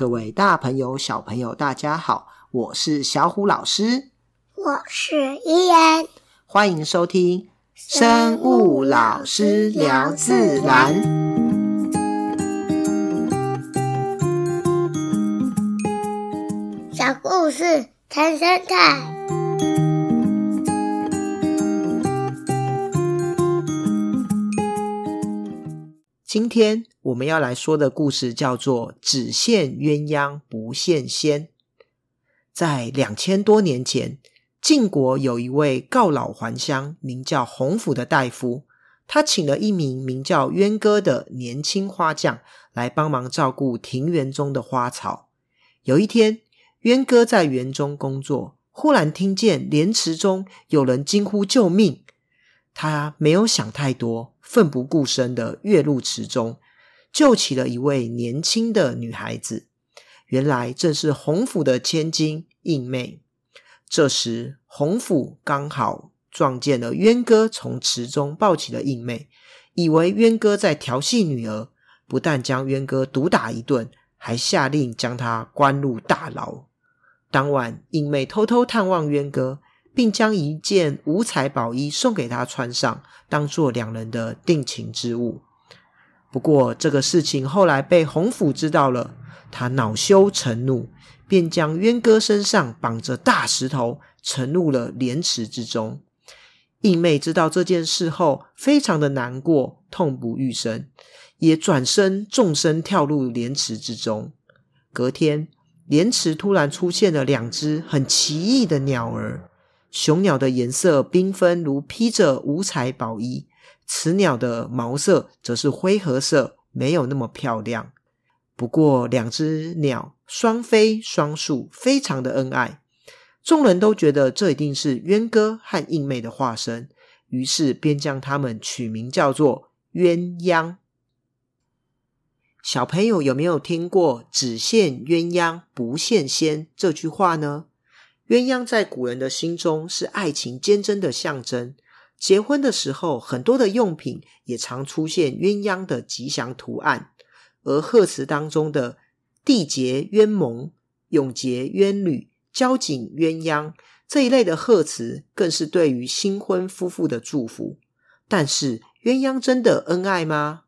各位大朋友、小朋友，大家好，我是小虎老师，我是依然，欢迎收听生物老师聊自然。小故事谈生态。今天我们要来说的故事叫做“只羡鸳鸯不羡仙”。在两千多年前，晋国有一位告老还乡、名叫洪府的大夫，他请了一名名叫渊哥的年轻花匠来帮忙照顾庭园中的花草。有一天，渊哥在园中工作，忽然听见莲池中有人惊呼救命。他没有想太多，奋不顾身地跃入池中，救起了一位年轻的女孩子。原来正是洪府的千金应妹。这时，洪府刚好撞见了渊哥从池中抱起了应妹，以为渊哥在调戏女儿，不但将渊哥毒打一顿，还下令将她关入大牢。当晚，应妹偷偷探望渊哥。并将一件五彩宝衣送给他穿上，当做两人的定情之物。不过，这个事情后来被洪府知道了，他恼羞成怒，便将渊哥身上绑着大石头沉入了莲池之中。应妹知道这件事后，非常的难过，痛不欲生，也转身纵身跳入莲池之中。隔天，莲池突然出现了两只很奇异的鸟儿。雄鸟的颜色缤纷，如披着五彩宝衣；雌鸟的毛色则是灰褐色，没有那么漂亮。不过，两只鸟双飞双宿，非常的恩爱。众人都觉得这一定是渊歌和应妹的化身，于是便将它们取名叫做鸳鸯。小朋友有没有听过“只羡鸳鸯不羡仙”这句话呢？鸳鸯在古人的心中是爱情坚贞的象征，结婚的时候，很多的用品也常出现鸳鸯的吉祥图案，而贺词当中的“缔结鸳盟，永结鸳侣，交颈鸳鸯”这一类的贺词，更是对于新婚夫妇的祝福。但是，鸳鸯真的恩爱吗？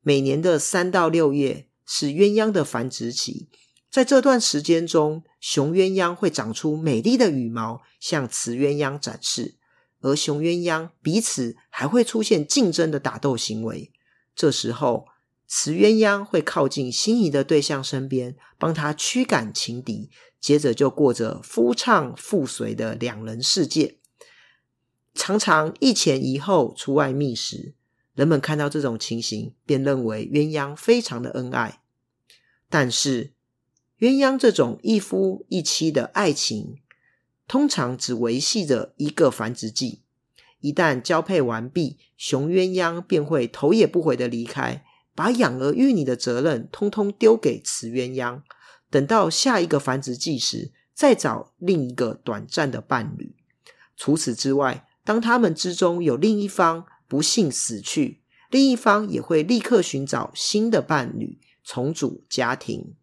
每年的三到六月是鸳鸯的繁殖期。在这段时间中，雄鸳鸯会长出美丽的羽毛，向雌鸳鸯展示，而雄鸳鸯彼此还会出现竞争的打斗行为。这时候，雌鸳鸯会靠近心仪的对象身边，帮他驱赶情敌，接着就过着夫唱妇随的两人世界。常常一前一后出外觅食，人们看到这种情形，便认为鸳鸯非常的恩爱。但是，鸳鸯这种一夫一妻的爱情，通常只维系着一个繁殖季。一旦交配完毕，雄鸳鸯便会头也不回的离开，把养儿育女的责任通通丢给雌鸳鸯。等到下一个繁殖季时，再找另一个短暂的伴侣。除此之外，当他们之中有另一方不幸死去，另一方也会立刻寻找新的伴侣，重组家庭。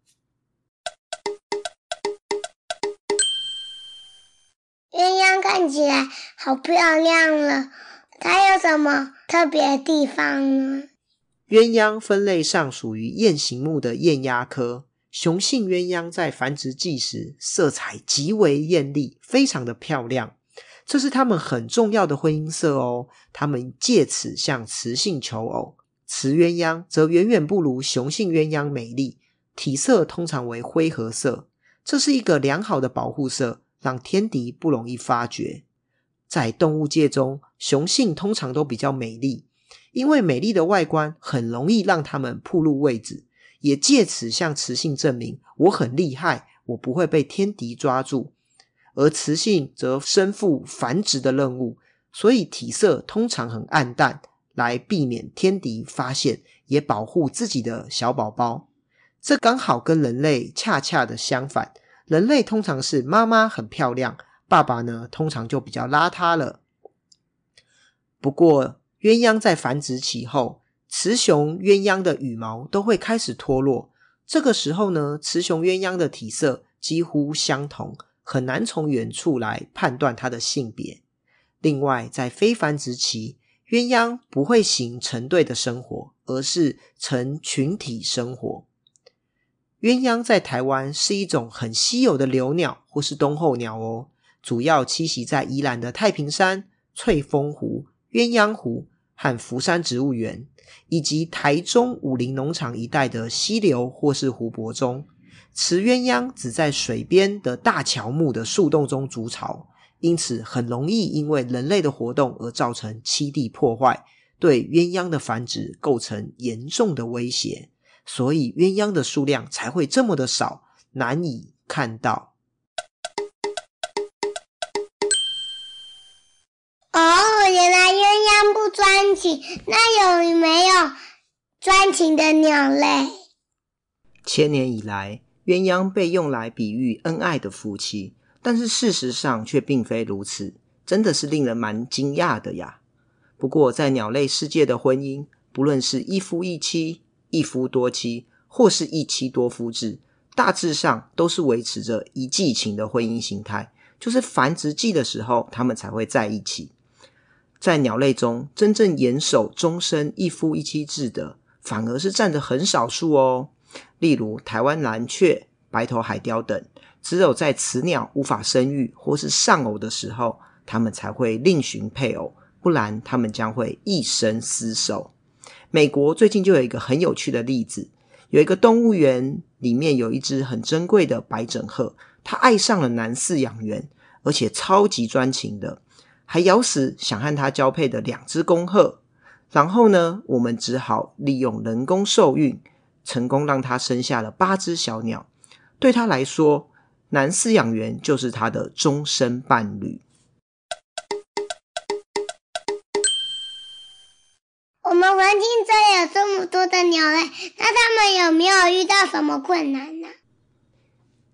看起来好漂亮了，它有什么特别的地方呢？鸳鸯分类上属于雁形目的雁鸭科，雄性鸳鸯在繁殖季时色彩极为艳丽，非常的漂亮，这是它们很重要的婚姻色哦。它们借此向雌性求偶。雌鸳鸯则远远不如雄性鸳鸯美丽，体色通常为灰褐色，这是一个良好的保护色。让天敌不容易发觉。在动物界中，雄性通常都比较美丽，因为美丽的外观很容易让它们暴露位置，也借此向雌性证明我很厉害，我不会被天敌抓住。而雌性则身负繁殖的任务，所以体色通常很暗淡，来避免天敌发现，也保护自己的小宝宝。这刚好跟人类恰恰的相反。人类通常是妈妈很漂亮，爸爸呢通常就比较邋遢了。不过，鸳鸯在繁殖期后，雌雄鸳鸯的羽毛都会开始脱落，这个时候呢，雌雄鸳鸯的体色几乎相同，很难从远处来判断它的性别。另外，在非繁殖期，鸳鸯不会行成对的生活，而是成群体生活。鸳鸯在台湾是一种很稀有的留鸟或是冬候鸟哦，主要栖息在宜兰的太平山、翠峰湖、鸳鸯湖和福山植物园。以及台中武林农场一带的溪流或是湖泊中，雌鸳鸯只在水边的大乔木的树洞中筑巢，因此很容易因为人类的活动而造成栖地破坏，对鸳鸯的繁殖构成严重的威胁，所以鸳鸯的数量才会这么的少，难以看到。哦，原来鸳鸯不专情，那有没有专情的鸟类？千年以来，鸳鸯被用来比喻恩爱的夫妻，但是事实上却并非如此，真的是令人蛮惊讶的呀。不过，在鸟类世界的婚姻，不论是一夫一妻、一夫多妻，或是一妻多夫制，大致上都是维持着一季情的婚姻形态，就是繁殖季的时候，他们才会在一起。在鸟类中，真正严守终身一夫一妻制的，反而是占着很少数哦。例如台湾蓝鹊、白头海雕等，只有在雌鸟无法生育或是丧偶的时候，它们才会另寻配偶，不然它们将会一生厮守。美国最近就有一个很有趣的例子，有一个动物园里面有一只很珍贵的白枕鹤，它爱上了男饲养员，而且超级专情的。还咬死想和它交配的两只公鹤，然后呢，我们只好利用人工受孕，成功让它生下了八只小鸟。对它来说，男饲养员就是它的终身伴侣。环境中有这么多的鸟类，那它们有没有遇到什么困难呢？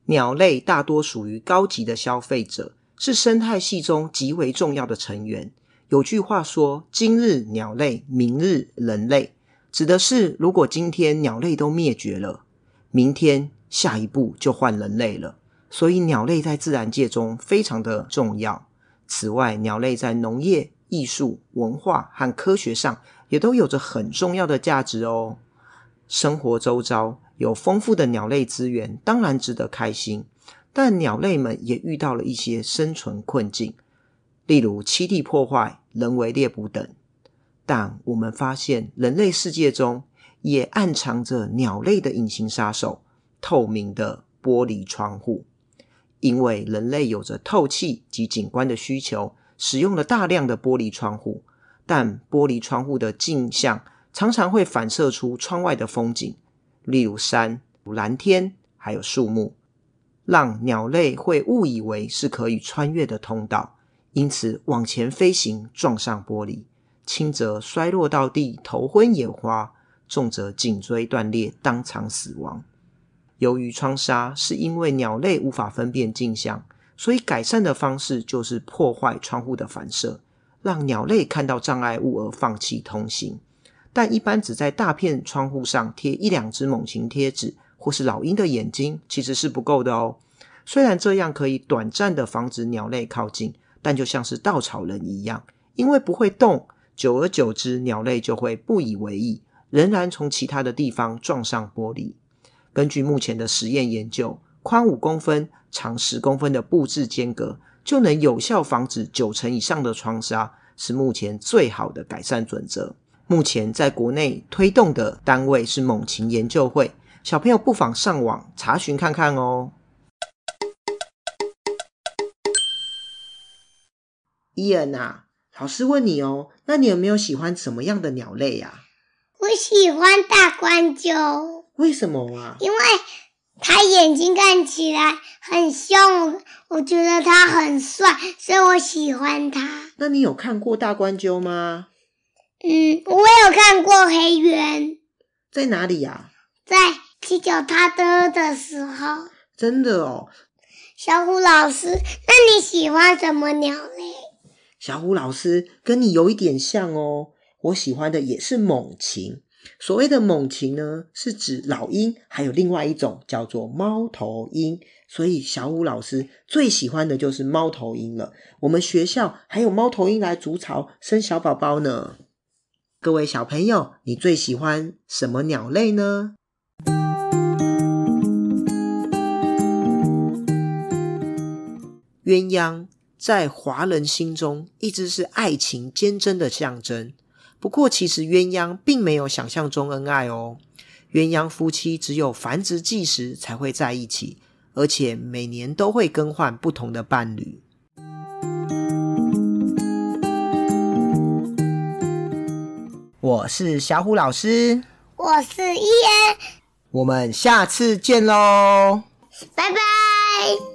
鸟类大多属于高级的消费者。是生态系中极为重要的成员。有句话说：“今日鸟类，明日人类”，指的是如果今天鸟类都灭绝了，明天下一步就换人类了。所以鸟类在自然界中非常的重要。此外，鸟类在农业、艺术、文化和科学上也都有着很重要的价值哦。生活周遭有丰富的鸟类资源，当然值得开心。但鸟类们也遇到了一些生存困境，例如栖地破坏、人为猎捕等。但我们发现，人类世界中也暗藏着鸟类的隐形杀手——透明的玻璃窗户。因为人类有着透气及景观的需求，使用了大量的玻璃窗户。但玻璃窗户的镜像常常会反射出窗外的风景，例如山、蓝天，还有树木。让鸟类会误以为是可以穿越的通道，因此往前飞行，撞上玻璃，轻则摔落到地，头昏眼花；重则颈椎断裂，当场死亡。由于窗纱是因为鸟类无法分辨镜像，所以改善的方式就是破坏窗户的反射，让鸟类看到障碍物而放弃通行。但一般只在大片窗户上贴一两只猛禽贴纸。或是老鹰的眼睛其实是不够的哦。虽然这样可以短暂的防止鸟类靠近，但就像是稻草人一样，因为不会动，久而久之，鸟类就会不以为意，仍然从其他的地方撞上玻璃。根据目前的实验研究，宽五公分、长十公分的布置间隔，就能有效防止九成以上的窗纱，是目前最好的改善准则。目前在国内推动的单位是猛禽研究会。小朋友不妨上网查询看看哦。伊恩啊，老师问你哦，那你有没有喜欢什么样的鸟类呀？我喜欢大冠鸠。为什么啊？因为它眼睛看起来很凶，我觉得他很帅，所以我喜欢他。那你有看过大冠鷲吗？嗯，我有看过黑鸢。在哪里呀？在。骑脚踏车的时候，真的哦。小虎老师，那你喜欢什么鸟类？小虎老师跟你有一点像哦，我喜欢的也是猛禽。所谓的猛禽呢，是指老鹰，还有另外一种叫做猫头鹰。所以小五老师最喜欢的就是猫头鹰了。我们学校还有猫头鹰来筑巢生小宝宝呢。各位小朋友，你最喜欢什么鸟类呢？鸳鸯在华人心中一直是爱情坚贞的象征。不过，其实鸳鸯并没有想象中恩爱哦。鸳鸯夫妻只有繁殖季时才会在一起。而且每年都会更换不同的伴侣。我是小虎老师，我是伊恩，我们下次见喽，拜拜。